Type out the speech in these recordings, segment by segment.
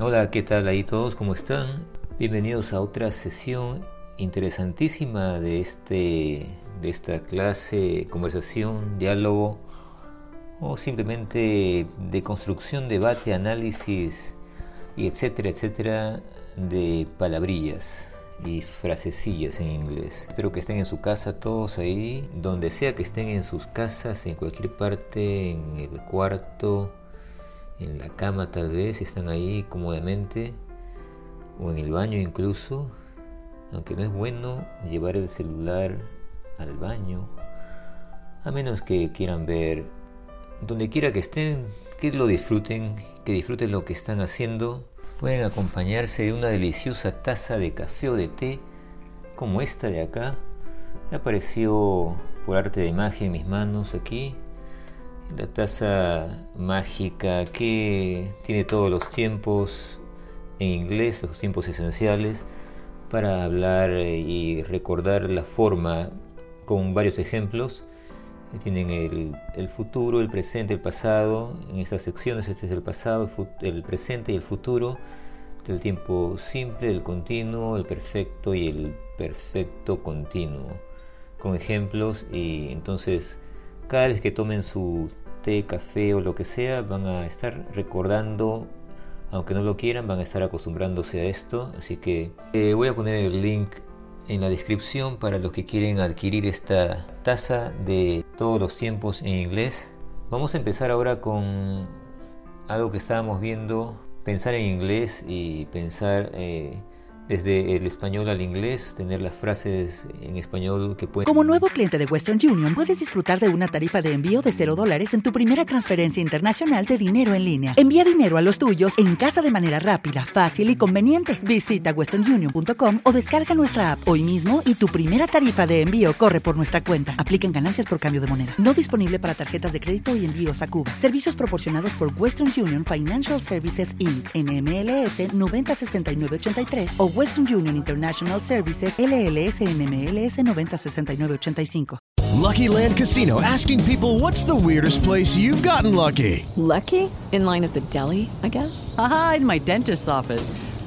Hola, ¿qué tal ahí todos? ¿Cómo están? Bienvenidos a otra sesión interesantísima de, este, de esta clase, conversación, diálogo o simplemente de construcción, debate, análisis y etcétera, etcétera de palabrillas y frasecillas en inglés. Espero que estén en su casa todos ahí, donde sea que estén en sus casas, en cualquier parte, en el cuarto, en la cama tal vez, están ahí cómodamente, o en el baño incluso, aunque no es bueno llevar el celular al baño, a menos que quieran ver donde quiera que estén, que lo disfruten, que disfruten lo que están haciendo. Pueden acompañarse de una deliciosa taza de café o de té, como esta de acá. Apareció por arte de magia en mis manos aquí. La taza mágica que tiene todos los tiempos en inglés, los tiempos esenciales, para hablar y recordar la forma con varios ejemplos tienen el, futuro, el presente, el pasado. En estas secciones este es el pasado, el presente y el futuro. El tiempo simple, el continuo, el perfecto y el perfecto continuo. Con ejemplos y entonces cada vez que tomen su té, café o lo que sea van a estar recordando, aunque no lo quieran, van a estar acostumbrándose a esto. Así que eh, voy a poner el link en la descripción para los que quieren adquirir esta taza de todos los tiempos en inglés. Vamos a empezar ahora con algo que estábamos viendo, pensar en inglés y pensar eh, desde el español al inglés, tener las frases en español que pueden... Como nuevo cliente de Western Union, puedes disfrutar de una tarifa de envío de 0 dólares en tu primera transferencia internacional de dinero en línea. Envía dinero a los tuyos en casa de manera rápida, fácil y conveniente. Visita westernunion.com o descarga nuestra app hoy mismo y tu primera tarifa de envío corre por nuestra cuenta. Aplican ganancias por cambio de moneda. No disponible para tarjetas de crédito y envíos a Cuba. Servicios proporcionados por Western Union Financial Services Inc. NMLS 906983 o Western Union International Services LLS NMLS 906985. Lucky Land Casino asking people what's the weirdest place you've gotten lucky? Lucky? In line at the deli, I guess? Aha, in my dentist's office.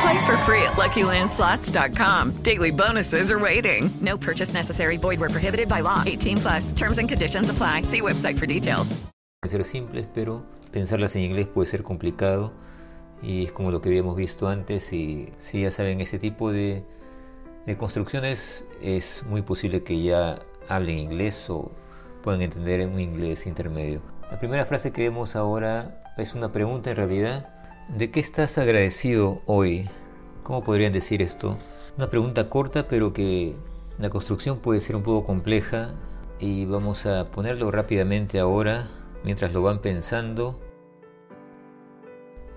Play for free at LuckyLandSlots.com. Daily bonuses are waiting. No purchase necessary. Void where prohibited by law. 18 plus. Terms and conditions apply. See website for details. Ser simples, pero pensarlas en inglés puede ser complicado y es como lo que habíamos visto antes y si ya saben este tipo de, de construcciones es muy posible que ya hablen inglés o puedan entender un inglés intermedio. La primera frase que vemos ahora es una pregunta en realidad. ¿De qué estás agradecido hoy? ¿Cómo podrían decir esto? Una pregunta corta pero que la construcción puede ser un poco compleja y vamos a ponerlo rápidamente ahora mientras lo van pensando.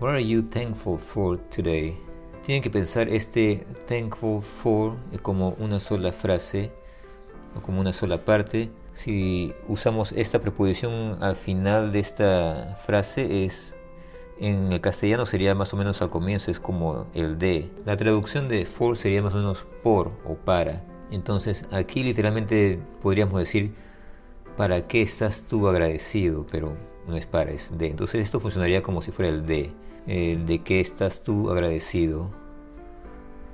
What are you thankful for today? tienen que pensar este thankful for como una sola frase o como una sola parte. Si usamos esta preposición al final de esta frase es en el castellano sería más o menos al comienzo, es como el de. La traducción de for sería más o menos por o para. Entonces aquí literalmente podríamos decir ¿para qué estás tú agradecido? Pero no es para, es de. Entonces esto funcionaría como si fuera el de. El de qué estás tú agradecido.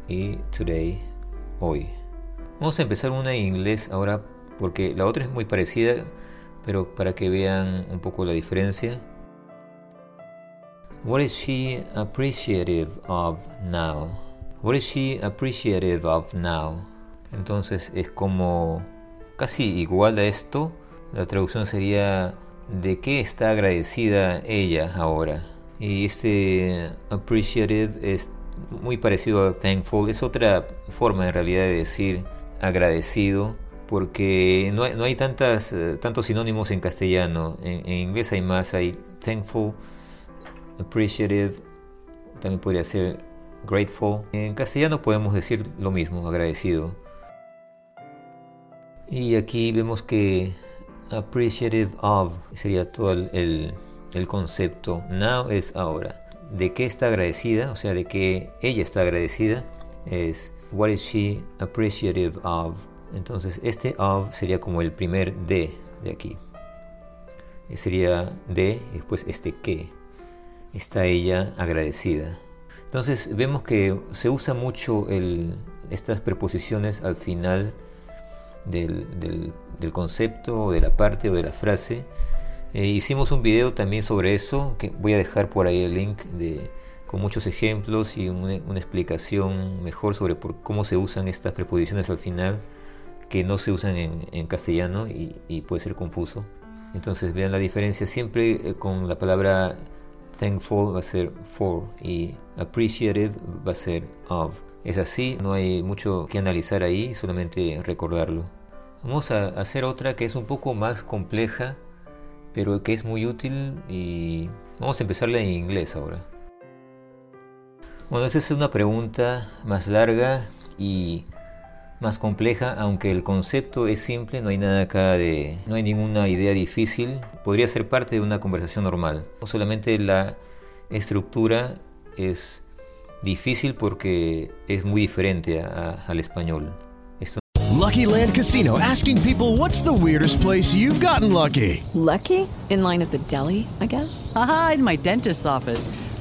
Y today, hoy. Vamos a empezar una en inglés ahora porque la otra es muy parecida, pero para que vean un poco la diferencia. What is she appreciative of now? What is she appreciative of now? Entonces es como casi igual a esto. La traducción sería ¿de qué está agradecida ella ahora? Y este appreciative es muy parecido a thankful. Es otra forma en realidad de decir agradecido porque no hay, no hay tantas, eh, tantos sinónimos en castellano. En, en inglés hay más, hay thankful appreciative, también podría ser grateful. En castellano podemos decir lo mismo, agradecido. Y aquí vemos que appreciative of sería todo el, el, concepto. Now es ahora. ¿De qué está agradecida? O sea, de que ella está agradecida es what is she appreciative of? Entonces este of sería como el primer de de aquí. Sería de y después este que está ella agradecida. Entonces vemos que se usa mucho estas preposiciones al final del, concepto o de la parte o de la frase. Eh, hicimos un video también sobre eso, que voy a dejar por ahí el link de, con muchos ejemplos y una, explicación mejor sobre por cómo se usan estas preposiciones al final que no se usan en, castellano y, puede ser confuso. Entonces vean la diferencia siempre eh, con la palabra Thankful va a ser for y appreciative va a ser of. Es así, no hay mucho que analizar ahí, solamente recordarlo. Vamos a hacer otra que es un poco más compleja, pero que es muy útil y vamos a empezarla en inglés ahora. Bueno, esa es una pregunta más larga y más compleja, aunque el concepto es simple, no hay nada acá de, no hay ninguna idea difícil, podría ser parte de una conversación normal. Solamente la estructura es difícil porque es muy diferente a, al español. Esto... Lucky Land Casino asking people what's the weirdest place you've gotten lucky. Lucky? In line at the deli, I guess. Aha, in my dentist's office.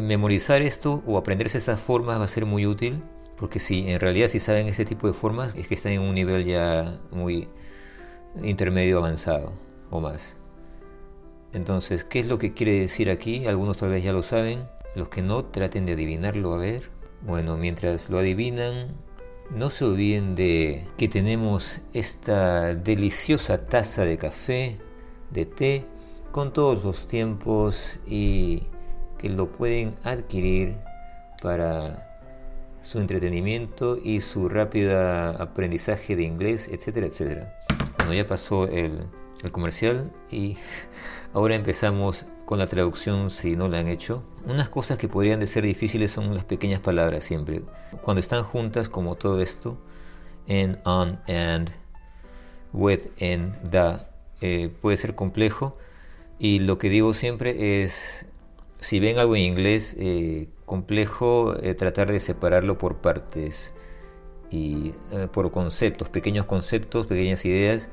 memorizar esto o aprenderse estas formas va a ser muy útil Porque si en realidad si saben este tipo de formas es que están en un nivel ya muy intermedio avanzado o más. Entonces, ¿qué es lo que quiere decir aquí? Algunos tal vez ya lo saben. Los que no traten de adivinarlo a ver. Bueno, mientras lo adivinan, no se olviden de que tenemos esta deliciosa taza de café, de té, con todos los tiempos y que lo pueden adquirir para su entretenimiento y su rápido aprendizaje de inglés, etcétera, etcétera. Bueno, ya pasó el, el comercial y ahora empezamos con la traducción si no la han hecho. Unas cosas que podrían de ser difíciles son las pequeñas palabras siempre. Cuando están juntas como todo esto, en, on, and, with, en, da, eh, puede ser complejo. Y lo que digo siempre es, si ven algo en inglés eh, complejo, eh, tratar de separarlo por partes y por conceptos, pequeños conceptos, pequeñas ideas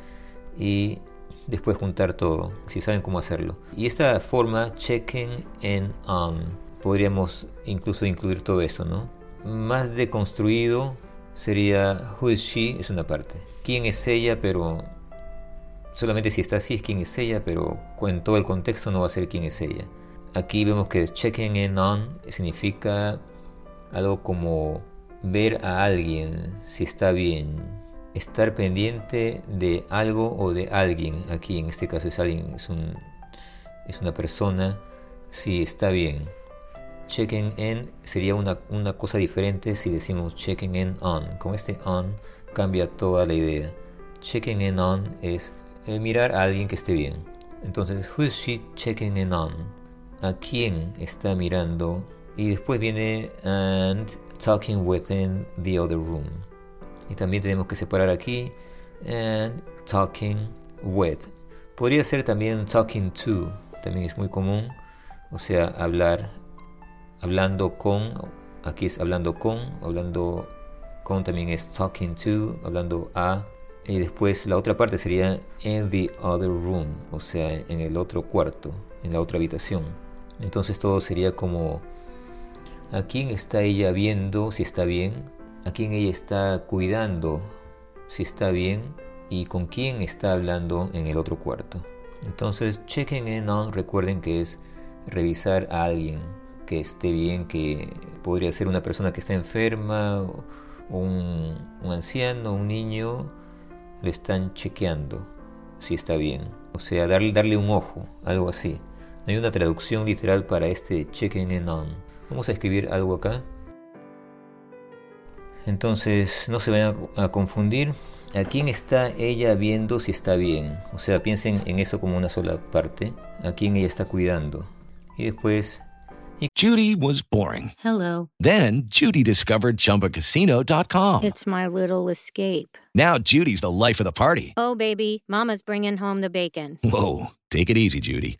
y después juntar todo, si saben cómo hacerlo. Y esta forma, checking and on, podríamos incluso incluir todo eso, ¿no? Más deconstruido sería who is she, es una parte. ¿Quién es ella? Pero solamente si está así es quién es ella, pero en todo el contexto no va a ser quién es ella. Aquí vemos que checking and on significa algo como ver a alguien si está bien, estar pendiente de algo o de alguien. Aquí en este caso es alguien, es, un, es una persona, si está bien. Checking in sería una, una cosa diferente si decimos checking in on. Con este on cambia toda la idea. Checking in on es mirar a alguien que esté bien. Entonces, who is she checking in on? ¿A quién está mirando? Y después viene and talking within the other room. Y también tenemos que separar aquí and talking with. Podría ser también talking to, también es muy común, o sea, hablar, hablando con, aquí es hablando con, hablando con también es talking to, hablando a, y después la otra parte sería in the other room, o sea, en el otro cuarto, en la otra habitación. Entonces todo sería como, ¿a quién está ella viendo si está bien? a quién ella está cuidando, si está bien y con quién está hablando en el otro cuarto. Entonces, checking in on, recuerden que es revisar a alguien que esté bien, que podría ser una persona que está enferma, un, un anciano, un niño, le están chequeando si está bien. O sea, darle, darle un ojo, algo así. No hay una traducción literal para este checking in on. Vamos a escribir algo acá. Entonces no se vayan a confundir. ¿A quién está ella viendo si está bien? O sea, piensen en eso como una sola parte. ¿A quién ella está cuidando? Y después... Judy was boring. Hello. Then Judy discovered ChumbaCasino.com. It's my little escape. Now Judy's the life of the party. Oh, baby, mama's bringing home the bacon. Whoa, take it easy, Judy.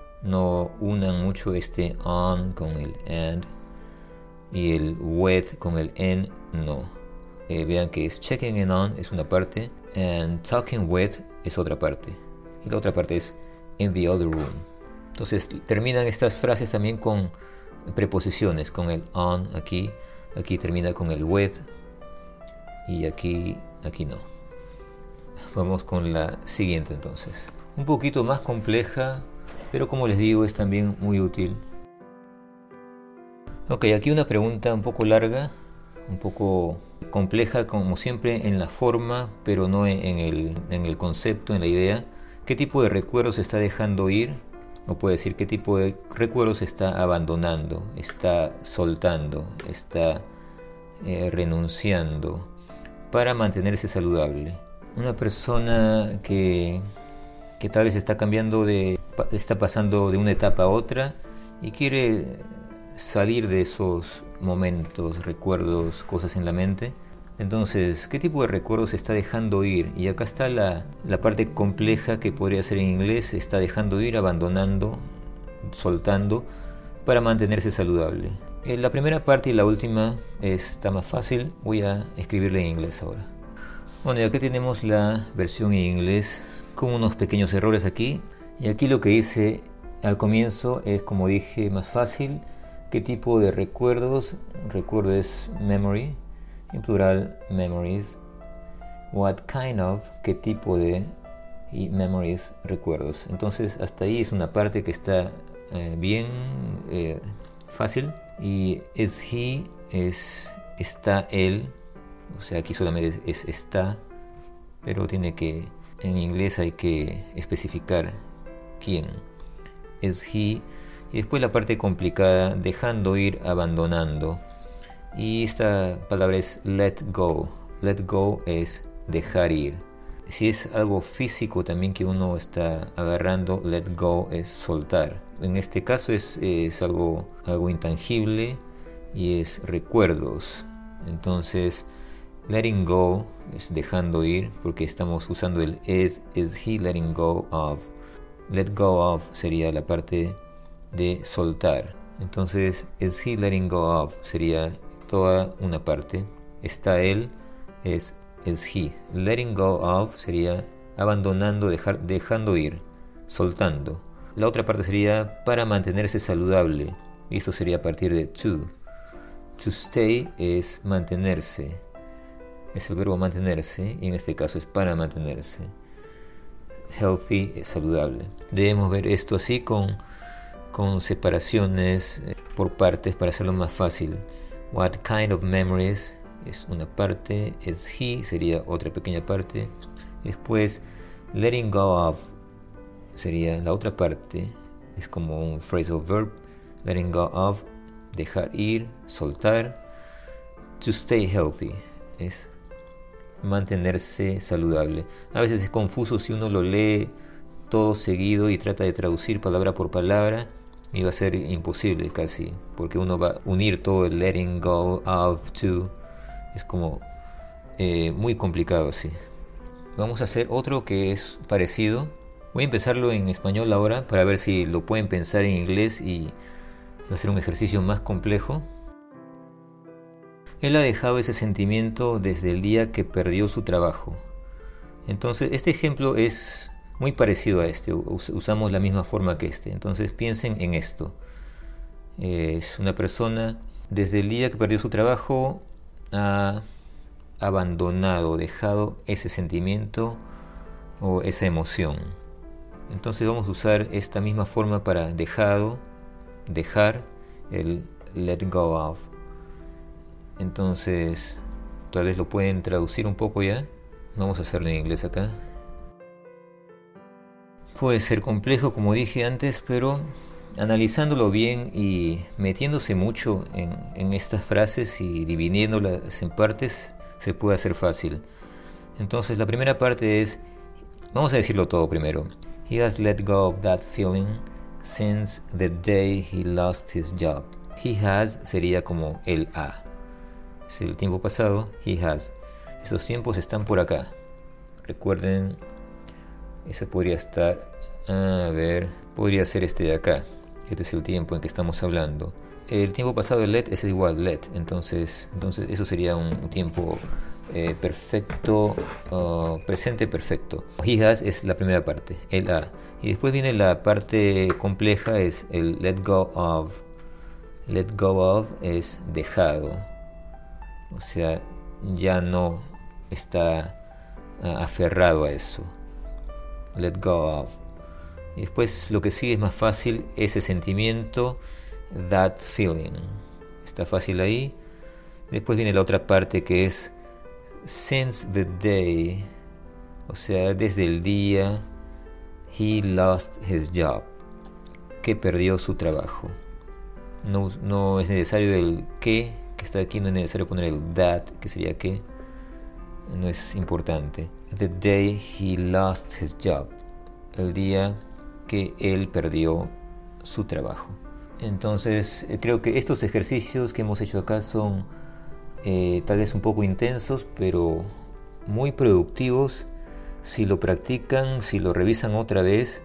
No unan mucho este on con el and. y el with con el en no. Eh, vean que es checking in on es una parte and talking with es otra parte. Y la otra parte es in the other room. Entonces terminan estas frases también con preposiciones, con el on aquí, aquí termina con el with y aquí, aquí no. Vamos con la siguiente entonces. Un poquito más compleja, pero como les digo es también muy útil Ok, aquí una pregunta un poco larga, un poco compleja como siempre en la forma, pero no en el, en el concepto, en la idea. ¿Qué tipo de recuerdos está dejando ir? O puede decir qué tipo de recuerdos está abandonando, está soltando, está eh, renunciando para mantenerse saludable. Una persona que, que tal vez está cambiando de, está pasando de una etapa a otra y quiere salir de esos momentos, recuerdos, cosas en la mente. Entonces, ¿qué tipo de recuerdos está dejando ir? Y acá está la, parte compleja que podría ser en inglés, está dejando ir, abandonando, soltando para mantenerse saludable. Eh, la primera parte y la última está más fácil, voy a escribirle en inglés ahora. Bueno, y aquí tenemos la versión en inglés con unos pequeños errores aquí. Y aquí lo que hice al comienzo es, como dije, más fácil. ¿Qué tipo de recuerdos? Recuerdo es memory, en plural memories. What kind of, qué tipo de, memories, recuerdos. Entonces hasta ahí es una parte que está eh, bien eh, fácil. Y es he, es está él. O sea, aquí solamente es está, pero tiene que, en inglés hay que especificar quién. Es he. Y después la parte complicada, dejando ir, abandonando. Y esta palabra es let go. Let go es dejar ir. Si es algo físico también que uno está agarrando, let go es soltar. En este caso es, es algo, algo intangible y es recuerdos. Entonces, letting go es dejando ir porque estamos usando el es, is he letting go of. Let go of sería la parte de soltar. Entonces, is he letting go of sería toda una parte. Está él, es is he. Letting go of sería abandonando, dejar, dejando ir, soltando. La otra parte sería para mantenerse saludable. Y esto sería a partir de to. To stay es mantenerse. Es el verbo mantenerse y en este caso es para mantenerse. Healthy es saludable. Debemos ver esto así con, con separaciones eh, por partes para hacerlo más fácil. What kind of memories es una parte. Es he sería otra pequeña parte. Después letting go of sería la otra parte. Es como un phrasal verb. Letting go of dejar ir, soltar. To stay healthy es mantenerse saludable. A veces es confuso si uno lo lee todo seguido y trata de traducir palabra por palabra y va a ser imposible casi, porque uno va a unir todo el letting go of to, es como eh, muy complicado, sí. Vamos a hacer otro que es parecido. Voy a empezarlo en español ahora para ver si lo pueden pensar en inglés y va a ser un ejercicio más complejo. Él ha dejado ese sentimiento desde el día que perdió su trabajo. Entonces, este ejemplo es muy parecido a este, usamos la misma forma que este. Entonces, piensen en esto. Es una persona, desde el día que perdió su trabajo, ha abandonado, dejado ese sentimiento o esa emoción. Entonces vamos a usar esta misma forma para dejado, dejar, el let go of. Entonces, tal vez lo pueden traducir un poco ya. Vamos a hacerlo en inglés acá. Puede ser complejo, como dije antes, pero analizándolo bien y metiéndose mucho en, estas frases y dividiéndolas en partes, se puede hacer fácil. Entonces, la primera parte es, vamos a decirlo todo primero. He has let go of that feeling since the day he lost his job. He has sería como el ha es el tiempo pasado, he has. Esos tiempos están por acá. Recuerden, ese podría estar, a ver, podría ser este de acá. Este es el tiempo en que estamos hablando. El tiempo pasado de let es igual let, entonces, entonces eso sería un tiempo eh, perfecto, presente perfecto. He has es la primera parte, el ha. Y después viene la parte compleja, es el let go of. Let go of es dejado o sea, ya no está ah, aferrado a eso. Let go of. Y después lo que sigue es más fácil, ese sentimiento, that feeling. Está fácil ahí. Después viene la otra parte que es since the day, o sea, desde el día he lost his job, que perdió su trabajo. No, no es necesario el que aquí no es necesario poner el that, que sería que no es importante. The day he lost his job. El día que él perdió su trabajo. Entonces, eh, creo que estos ejercicios que hemos hecho acá son eh, tal vez un poco intensos, pero muy productivos si lo practican, si lo revisan otra vez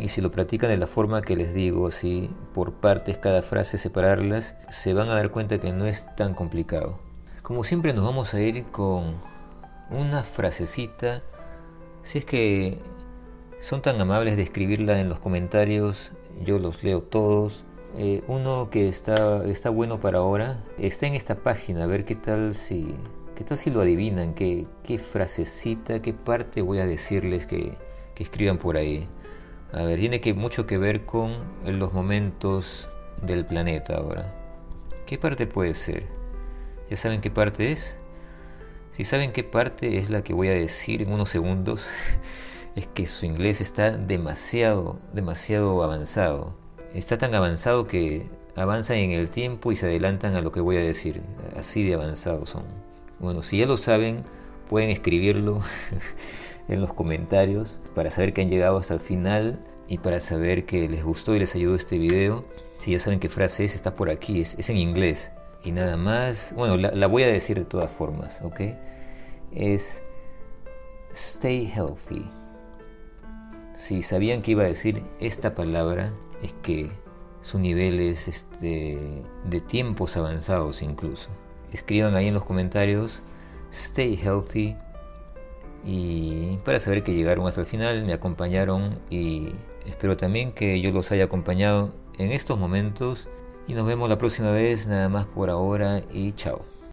Y si lo practican de la forma que les digo, así por partes, cada frase separarlas, se van a dar cuenta que no es tan complicado. Como siempre nos vamos a ir con una frasecita. Si es que son tan amables de escribirla en los comentarios, yo los leo todos. Eh, uno que está, está bueno para ahora está en esta página, a ver qué tal si, qué tal si lo adivinan, qué, qué frasecita, qué parte voy a decirles que, que escriban por ahí. A ver, tiene que, mucho que ver con los momentos del planeta ahora. ¿Qué parte puede ser? ¿Ya saben qué parte es? Si saben qué parte es la que voy a decir en unos segundos, es que su inglés está demasiado, demasiado avanzado. Está tan avanzado que avanzan en el tiempo y se adelantan a lo que voy a decir. Así de avanzados son. Bueno, si ya lo saben, pueden escribirlo en los comentarios para saber que han llegado hasta el final y para saber que les gustó y les ayudó este video. Si ya saben qué frase es, está por aquí, es, en inglés. Y nada más, bueno, la, voy a decir de todas formas, ¿ok? Es stay healthy. Si sabían que iba a decir esta palabra, es que su nivel es este, de tiempos avanzados incluso. Escriban ahí en los comentarios, stay healthy y para saber que llegaron hasta el final, me acompañaron y espero también que yo los haya acompañado en estos momentos y nos vemos la próxima vez, nada más por ahora y chao.